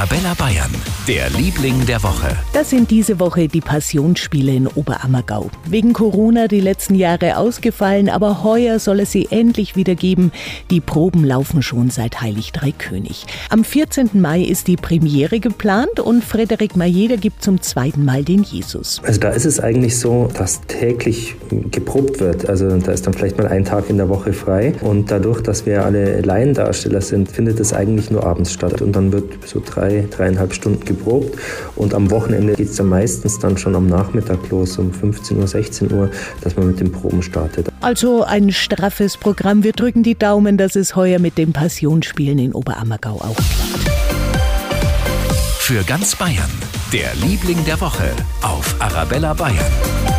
Arabella Bayern, der Liebling der Woche. Das sind diese Woche die Passionsspiele in Oberammergau. Wegen Corona die letzten Jahre ausgefallen, aber heuer soll es sie endlich wieder geben. Die Proben laufen schon seit Heilig Drei König. Am 14. Mai ist die Premiere geplant und Frederik Majeder gibt zum zweiten Mal den Jesus. Also da ist es eigentlich so, dass täglich geprobt wird. Also da ist dann vielleicht mal ein Tag in der Woche frei und dadurch, dass wir alle Laiendarsteller sind, findet es eigentlich nur abends statt und dann wird so drei, dreieinhalb Stunden geprobt und am Wochenende geht es dann meistens dann schon am Nachmittag los, um 15 Uhr, 16 Uhr, dass man mit den Proben startet. Also ein straffes Programm. Wir drücken die Daumen, dass es heuer mit den Passionsspielen in Oberammergau auch klappt. Für ganz Bayern, der Liebling der Woche auf Arabella Bayern.